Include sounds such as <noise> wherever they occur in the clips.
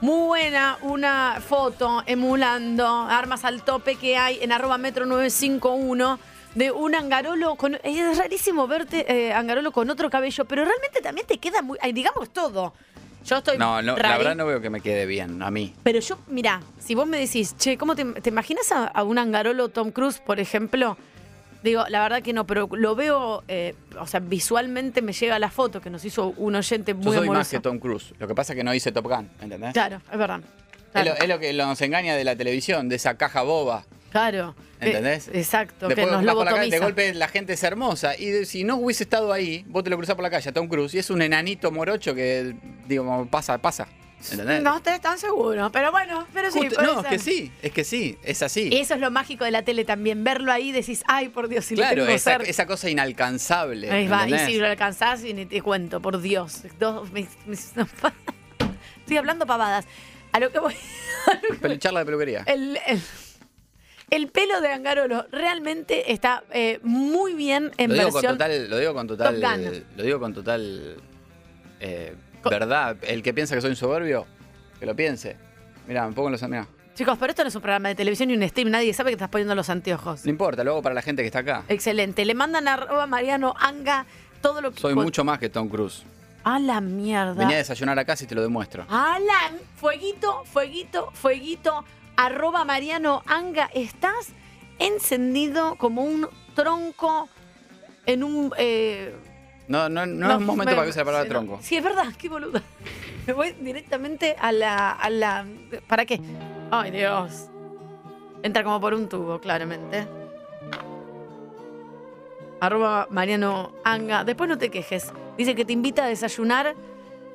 Muy buena una foto emulando armas al tope que hay en arroba metro 951 de un angarolo con. Es rarísimo verte eh, angarolo con otro cabello, pero realmente también te queda muy. digamos todo. Yo estoy. No, no, la verdad no veo que me quede bien a mí. Pero yo, mira, si vos me decís, che, ¿cómo te, te imaginas a, a un angarolo Tom Cruise, por ejemplo? Digo, la verdad que no, pero lo veo, eh, o sea, visualmente me llega la foto que nos hizo un oyente muy Yo soy más que Tom Cruise. Lo que pasa es que no hice Top Gun, ¿entendés? Claro, es verdad. Es, lo, es lo que nos engaña de la televisión, de esa caja boba. claro. ¿Entendés? Eh, exacto, Después que nos por la calle, de golpe la gente es hermosa. Y de- si no hubiese estado ahí, vos te lo cruzás por la calle a Tom Cruise y es un enanito morocho que, digo, pasa, pasa. ¿Entendés? No estoy tan seguro, pero bueno, pero sí. Justo- puede no, es que sí, es que sí, es así. Y eso es lo mágico de la tele también, verlo ahí decís, ay, por Dios, si claro, lo tengo esa, esa cosa inalcanzable. Ahí va, y si lo alcanzás y ni te cuento, por Dios. Dos- <laughs> estoy hablando pavadas. A lo que <laughs> voy. charla de peluquería. El, el- el pelo de Angarolo realmente está eh, muy bien en lo digo con total, lo digo con total, lo digo con total eh, verdad. El que piensa que soy un soberbio, que lo piense. Mira, me pongo los mirá. Chicos, pero esto no es un programa de televisión ni un stream, nadie sabe que estás poniendo los anteojos. No importa, lo hago para la gente que está acá. Excelente. Le mandan a arroba Mariano Anga todo lo que. Soy mucho más que Tom Cruise. A la mierda. Venía a desayunar acá si te lo demuestro. Alan, fueguito, fueguito, fueguito, arroba Mariano Anga, estás encendido como un tronco en un... eh, No, no, no, es un momento me- para que use la palabra sí, tronco. Sí, es verdad, qué boluda. <laughs> Me voy directamente a la, a la... ¿Para qué? Ay, Dios. Entra como por un tubo, claramente. Arroba Mariano Anga. Después no te quejes. Dice que te invita a desayunar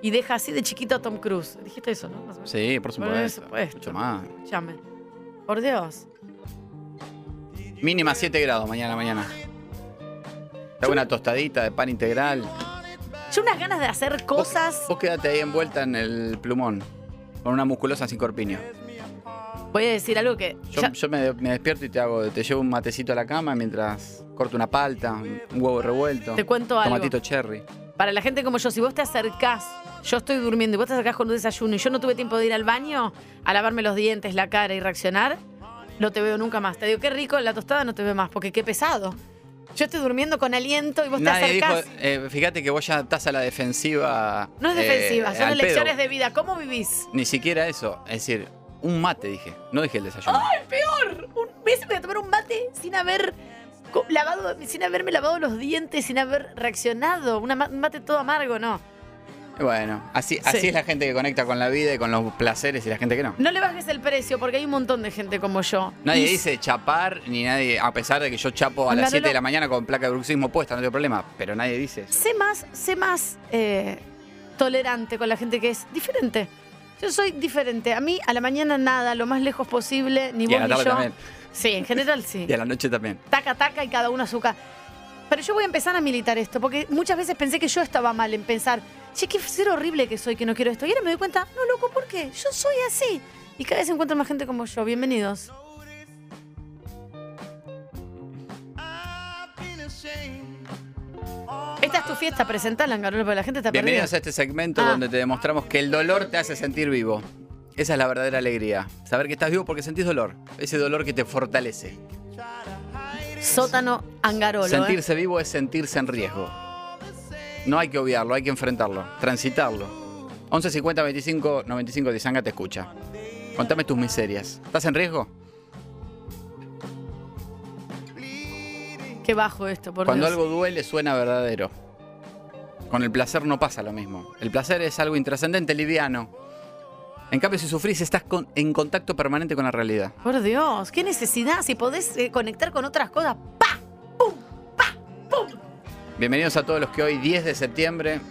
y deja así de chiquito a Tom Cruise. Dijiste eso, ¿no? Más. Sí, por Por supuesto. supuesto. Mucho más. Llame. Por Dios. Mínima 7 grados mañana mañana. Te hago una tostadita de pan integral. Yo unas ganas de hacer cosas. Vos, vos quedate ahí envuelta en el plumón. Con una musculosa sin corpiño. Voy a decir algo que. Yo, ya- yo me, me despierto y te hago, te llevo un matecito a la cama mientras corto una palta, un huevo revuelto. Te cuento algo. Tomatito cherry. Para la gente como yo, si vos te acercás, yo estoy durmiendo y vos te acercás con un desayuno y yo no tuve tiempo de ir al baño a lavarme los dientes, la cara y reaccionar, no te veo nunca más. Te digo, qué rico, la tostada no te veo más, porque qué pesado. Yo estoy durmiendo con aliento y vos Nadie te dijo, acercás. eh, fíjate que vos ya estás a la defensiva. no es eh, defensiva, son al pedo. elecciones de vida. ¿Cómo vivís? Ni siquiera eso. Es decir, un mate dije. No dije el desayuno. ¡Ay, peor! Un mes voy a tomar un mate sin haber lavado, sin haberme lavado los dientes, sin haber reaccionado. Una un mate todo amargo, no. Bueno, así, así Sí. es la gente que conecta con la vida y con los placeres y la gente que no. No le bajes el precio porque hay un montón de gente como yo. Nadie Y- dice chapar, ni nadie, a pesar de que yo chapo a las Manolo- 7 de la mañana con placa de bruxismo puesta, no tengo problema, pero nadie dice eso. sé más, sé más eh, tolerante con la gente que es diferente. Yo soy diferente. A mí a la mañana nada, lo más lejos posible, ni Y vos a la ni yo. también. Sí, en general sí. <laughs> Y a la noche también. Taca, taca y cada uno a su casa. Pero yo voy a empezar a militar esto, porque muchas veces pensé que yo estaba mal en pensar, che, qué ser horrible que soy, que no quiero esto. Y ahora me doy cuenta, no, loco, ¿por qué? Yo soy así. Y cada vez encuentro más gente como yo. Bienvenidos. Esta es tu fiesta, presentala, Angarolo, porque la gente está perdida. Bienvenidos a este segmento Ah. donde te demostramos que el dolor te hace sentir vivo. Esa es la verdadera alegría. Saber que estás vivo porque sentís dolor. Ese dolor que te fortalece. Sótano Angarolo. ¿eh? Sentirse vivo es sentirse en riesgo. No hay que obviarlo, hay que enfrentarlo, transitarlo. 11 50 25 95 Dizanga te escucha. Contame tus miserias. ¿Estás en riesgo? Qué bajo esto, por Cuando Dios. algo duele suena verdadero. Con el placer no pasa lo mismo. El placer es algo intrascendente, liviano. En cambio, si sufrís, estás con- en contacto permanente con la realidad. Por Dios, qué necesidad. Si podés eh, conectar con otras cosas, Bienvenidos a todos los que hoy, 10 de septiembre,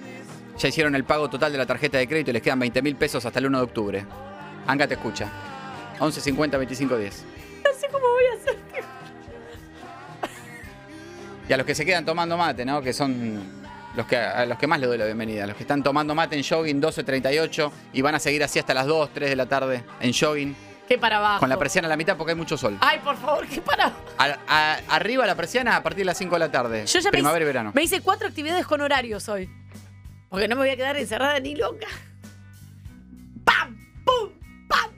ya hicieron el pago total de la tarjeta de crédito y les quedan 20 mil pesos hasta el 1 de octubre. Anga te escucha. 11 50 25 10. No sé cómo voy a hacer. Y a los que se quedan tomando mate, ¿no? Que son los que, a los que más les doy la bienvenida. Los que están tomando mate en jogging 12.38 y van a seguir así hasta las 2, 3 de la tarde en jogging. Qué para abajo. Con la persiana a la mitad porque hay mucho sol. Ay, por favor, qué para abajo. Arriba la persiana a partir de las 5 de la tarde. Yo ya me Primavera y verano. Me hice cuatro actividades con horarios hoy. Porque no me voy a quedar encerrada ni loca. ¡Pam! ¡Pum! ¡Pam!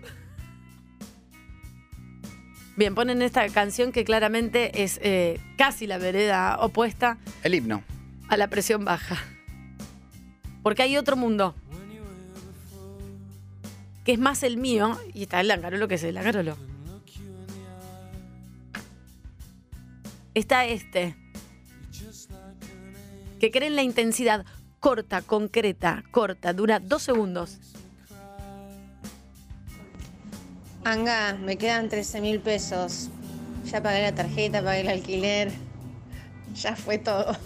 Bien, ponen esta canción que claramente es eh, casi la vereda opuesta El himno. a la presión baja. Porque hay otro mundo. Que es más el mío. Y está el Langarolo, que es el Langarolo. Está este. Que cree en la intensidad corta, concreta, corta. Dura dos segundos. Anga, me quedan 13 mil pesos. Ya pagué la tarjeta, pagué el alquiler. Ya fue todo.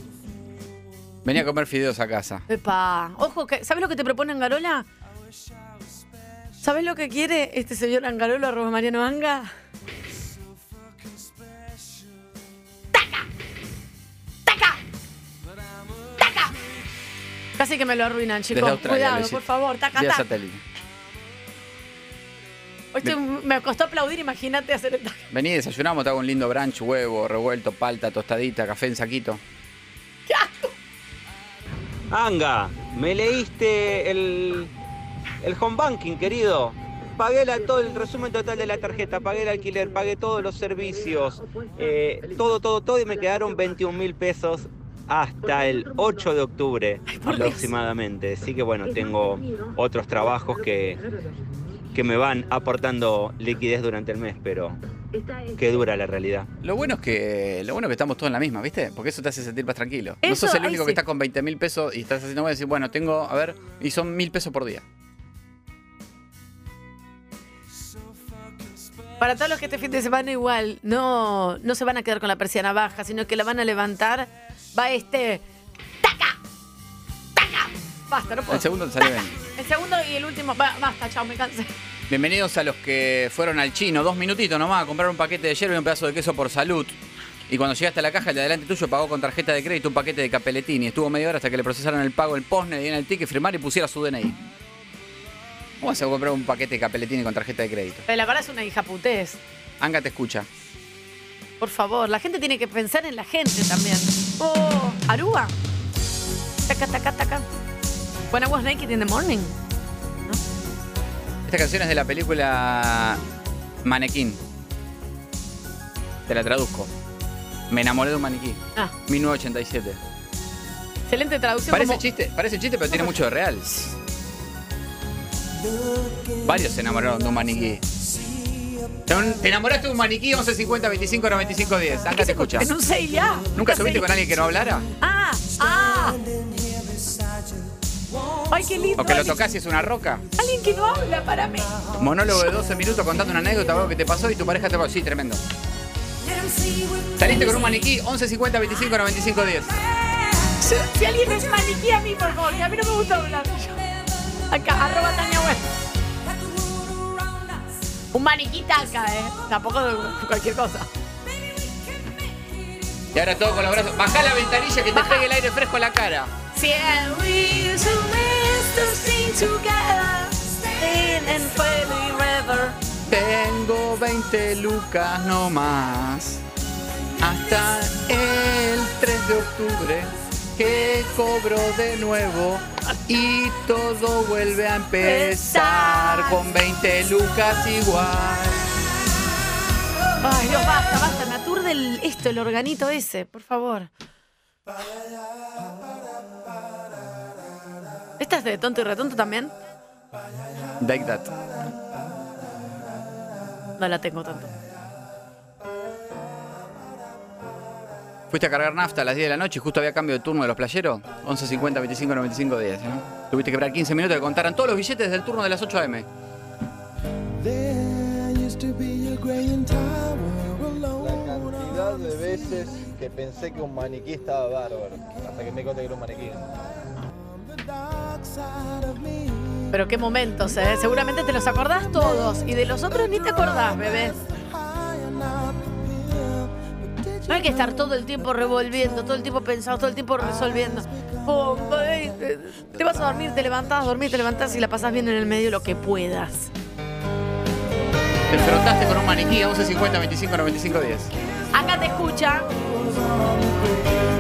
Venía a comer fideos a casa. Epa, ojo, que, ¿sabes lo que te propone Angarola? ¿Sabes lo que quiere este señor Angarola, arroba Mariano Anga? ¡Taca! ¡Taca! ¡Taca! Casi que me lo arruinan, chicos. Cuidado, por favor, taca, taca. Hoy estoy- me costó aplaudir, imagínate hacer el taca. Vení, desayunamos, te hago un lindo brunch, huevo, revuelto, palta, tostadita, café en saquito. ¡Qué asco! Anga, me leíste el, el home banking, querido. Pagué la- todo el resumen total de la tarjeta, pagué el alquiler, pagué todos los servicios, eh, todo, todo, todo y me quedaron 21 mil pesos hasta el 8 de octubre aproximadamente. Así que bueno, tengo otros trabajos que, que me van aportando liquidez durante el mes, pero qué dura la realidad. Lo bueno es que lo bueno es que estamos todos en la misma, ¿viste? Porque eso te hace sentir más tranquilo. no Eso, sos el único sí. que está con 20 mil pesos y estás haciendo, decir, bueno, tengo, a ver, y son mil pesos por día. Para todos los que este fin de semana igual no, no se van a quedar con la persiana baja, sino que la van a levantar, va este. ¡Taca! ¡Taca! Basta, no puedo. El segundo te salió bien. <laughs> El segundo y el último. ba- Basta, chao, me cansé. Bienvenidos a los que fueron al chino, dos minutitos nomás, a comprar un paquete de hierba y un pedazo de queso por salud. Y cuando llegaste a la caja, el de adelante tuyo pagó con tarjeta de crédito un paquete de capeletini. Estuvo media hora hasta que le procesaron el pago, el post, le dieron el ticket, firmar y pusiera su DNI. ¿Cómo vas a comprar un paquete de capeletini con tarjeta de crédito? Pero la verdad es una hija putés. Anga te escucha. Por favor, la gente tiene que pensar en la gente también. Oh, Aruba. Taca, taca, taca. When I was naked in the morning. Esta canción es de la película Manequín. Te la traduzco. Me enamoré de un maniquí. Ah, 1987. excelente traducción. Parece como- chiste, parece chiste, pero tiene mucho de real. Varios se enamoraron de un maniquí. Te te enamoraste de un maniquí 11 50 25 95 10. Acá te escucha. En un 6 ya. ¿Nunca subiste con alguien que no hablara? Ah, ah. Ay, qué lindo. ¿O que lo tocas y es una roca? Alguien que no habla para mí. Monólogo de 12 minutos contando una anécdota algo que te pasó y tu pareja te va Sí, tremendo. Saliste con un maniquí 11 50 25 95 10. Si, si alguien es maniquí a mí, por favor, que a mí no me gusta hablar. Acá, arroba Tania Web. Un maniquí taca, ¿eh? Tampoco cualquier cosa. Y ahora todo con los brazos. Bajá la ventanilla que te Baja. pegue el aire fresco en la cara. Si and we used to miss to sing together, in and forever. Tengo 20 lucas no más. Hasta el 3 de octubre que cobro de nuevo y todo vuelve a empezar con 20 lucas igual. Ay, Dios, basta, basta. Me aturde el, esto, el organito ese, por favor. ¿Esta es de tonto y retonto también? Like that. No la tengo tanto. Fuiste a cargar nafta a las 10 de la noche y justo había cambio de turno de los playeros. 11 50 25 95 10. ¿eh? Tuviste que esperar 15 minutos que contaran todos los billetes del turno de las 8 a.m. La cantidad de veces que pensé que un maniquí estaba bárbaro, hasta que me conté que era un maniquí. Pero qué momentos, ¿eh? Seguramente te los acordás todos. Y de los otros ni te acordás, bebé. No hay que estar todo el tiempo revolviendo, todo el tiempo pensando, todo el tiempo resolviendo. Ay, Te vas a dormir, te levantás, dormir, te levantás y la pasás bien en el medio lo que puedas. Te enfrentaste con un maniquí a 11 50 25 95 10. Acá te escucha.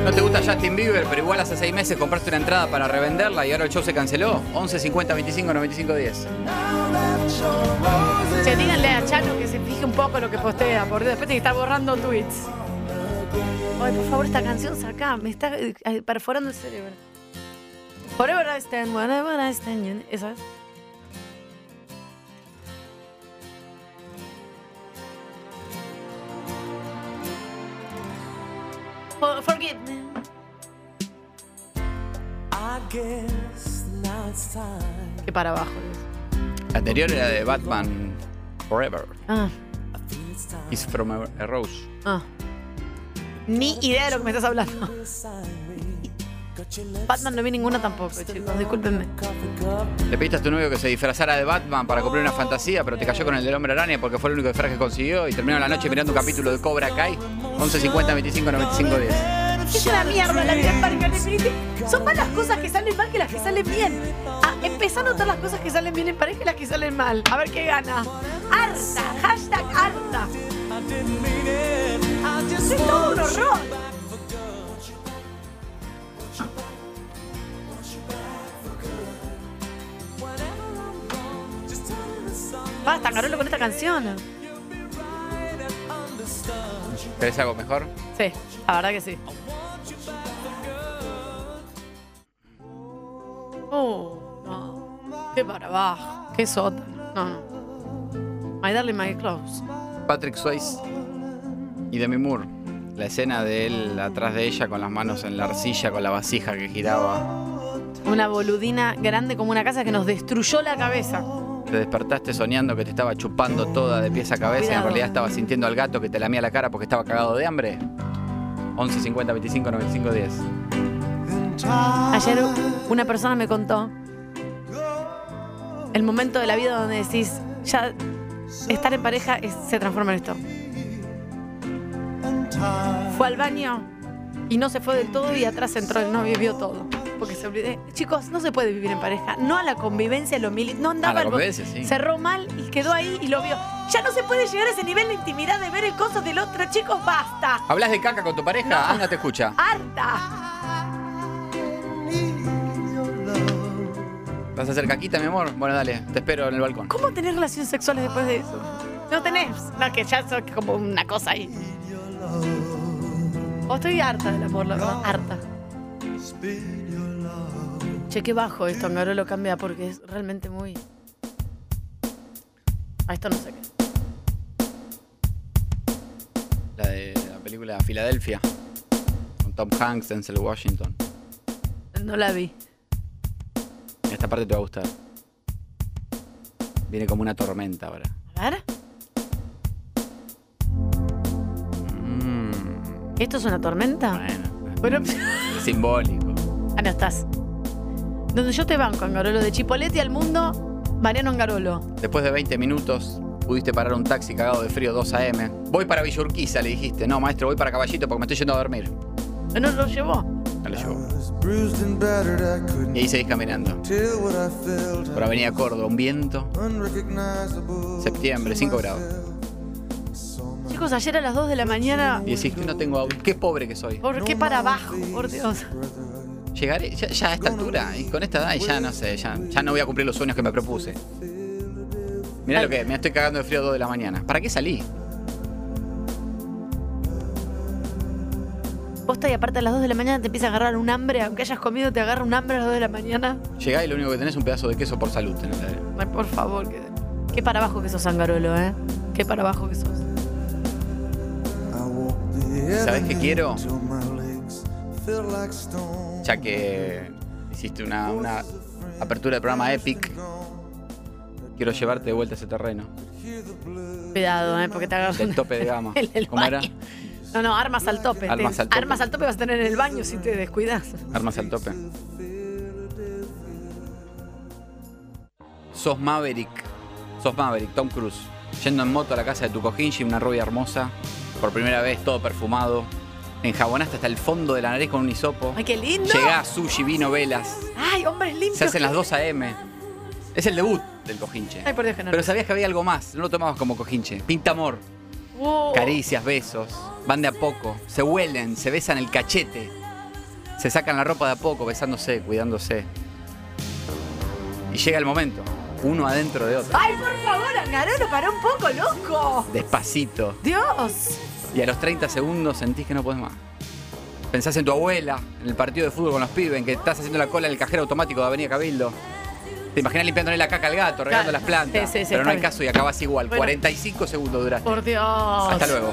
¿No te gusta Justin Bieber, pero igual hace 6 meses compraste una entrada para revenderla y ahora el show se canceló? 11 50 25 95 10. Che, díganle a Chano que se fije un poco lo que postea, por Dios. Después tiene que estar borrando tweets. Ay, por favor, esta canción saca. Me está perforando el cerebro. Forever I stand, whenever I stand. you- ¿Esa es? For- forgive me. Qué para abajo. es. La anterior era de Batman Forever. Ah, Is from a, a Rose. ah. Ni idea de lo que me estás hablando. Batman no vi ninguna tampoco, chicos. Discúlpenme. Le pediste a tu novio que se disfrazara de Batman para cumplir una fantasía, pero te cayó con el del hombre araña porque fue el único disfraz que consiguió y terminó la noche mirando un capítulo de Cobra Kai. 11 50 25 95 10. Es una mierda la vida en. Son más las cosas que salen mal que las que salen bien. Ah, empezá a notar las cosas que salen bien en pareja y las que salen mal. A ver qué gana. Harta, hashtag harta. Es todo un horror. Basta, Carolo, con esta canción. ¿Querés algo mejor? Sí, la verdad que sí. Oh, no. Qué para abajo. Qué sota. No, no. My darling, my clothes. Patrick Swayze y Demi Moore. La escena de él atrás de ella con las manos en la arcilla, con la vasija que giraba. Una boludina grande como una casa que nos destruyó la cabeza. Te despertaste soñando que te estaba chupando toda de pies a cabeza y en realidad estabas sintiendo al gato que te lamía la cara porque estaba cagado de hambre. 11 50 25 95 10. Ayer una persona me contó el momento de la vida donde decís, ya estar en pareja es- se transforma en esto. Fue al baño y no se fue del todo y atrás entró el novio y vio todo. Porque se olvidé. Chicos, no se puede vivir en pareja. No a la convivencia, lo mili No andaba A la el bo- convivencia, sí. Cerró mal y quedó ahí y lo vio. Ya no se puede llegar a ese nivel de intimidad de ver el coso del otro. Chicos, basta. ¿Hablas de caca con tu pareja? No. Anda, te escucha. ¡Harta! ¿Vas a hacer caquita, mi amor? Bueno, dale, te espero en el balcón. ¿Cómo tenés relaciones sexuales después de eso? No tenés. No, que ya sos como una cosa ahí. O estoy harta del amor, la verdad. Harta. Che, qué bajo esto, Angarolo cambia porque es realmente muy. A esto no sé qué. La de la película Filadelfia. Con Tom Hanks, Denzel Washington. No la vi. Esta parte te va a gustar. Viene como una tormenta ahora. A ver. ¿Esto es una tormenta? bueno. Bueno. Simbólico. <laughs> Ah, no estás. Donde yo te banco, Angarolo, de Chipolete al mundo, Mariano Angarolo. Después de 20 minutos, pudiste parar un taxi cagado de frío 2 AM. Voy para Villurquiza, le dijiste. No, maestro, voy para Caballito porque me estoy yendo a dormir. No lo llevó. No lo llevó. Y ahí seguís caminando. Por Avenida Córdoba, un viento. Septiembre, 5 grados. Chicos, ayer a las 2 de la mañana. Y decís que no tengo auto. Qué pobre que soy. ¿Por qué para abajo? Por Dios. Llegaré ya, ya a esta altura y con esta edad y ya no sé, ya, ya no voy a cumplir los sueños que me propuse. Mirá lo que me estoy cagando de frío a 2 de la mañana. ¿Para qué salí? Posta y aparte a las 2 de la mañana te empieza a agarrar un hambre, aunque hayas comido, te agarra un hambre a las 2 de la mañana. Llegá y lo único que tenés es un pedazo de queso por salud heladera. Ay, por favor, que- qué para abajo que sos, Angarolo, ¿eh? Qué para abajo que sos. ¿Sabés qué quiero? Ya que hiciste una, una apertura de programa Epic, quiero llevarte de vuelta a ese terreno. Cuidado, ¿eh? Porque te agarra Del tope de gama. <laughs> el ¿Cómo era? No, no, armas al tope. Armas Te- al tope. Armas al tope vas a tener en el baño si te descuidas. Armas al tope. Sos Maverick. Sos Maverick, Tom Cruise. Yendo en moto a la casa de tu cojinchi, una rubia hermosa. Por primera vez, todo perfumado. Enjabonaste hasta el fondo de la nariz con un hisopo. Ay, qué lindo. Llegás, sushi, vino, velas. Ay, hombres limpios. Se hacen las 2 a.m. Es el debut del cojinche. Ay, por Dios que no. Pero sabías que había algo más. No lo tomabas como cojinche. Pinta amor. Caricias, besos. Van de a poco. Se huelen, se besan el cachete. Se sacan la ropa de a poco, besándose, cuidándose. Y llega el momento. uno adentro de otro. Ay, por favor, Angarolo, para un poco, loco. Despacito. Dios. Y a los 30 segundos sentís que no podés más. Pensás en tu abuela, en el partido de fútbol con los pibes, en que estás haciendo la cola en el cajero automático de Avenida Cabildo. Te imaginas limpiándole la caca al gato, regando Claro. las plantas. Sí, sí, sí, pero no hay bien. caso y acabas igual. Bueno. 45 segundos duraste. Por Dios. Hasta luego.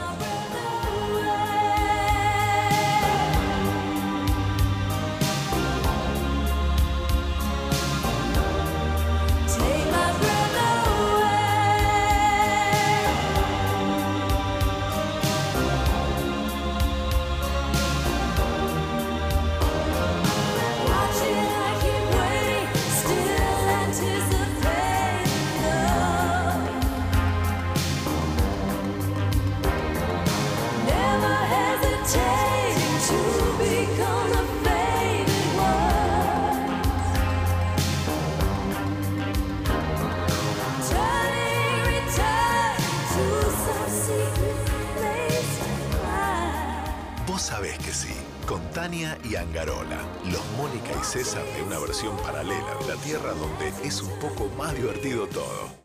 César de una versión paralela de la Tierra donde es un poco más divertido todo.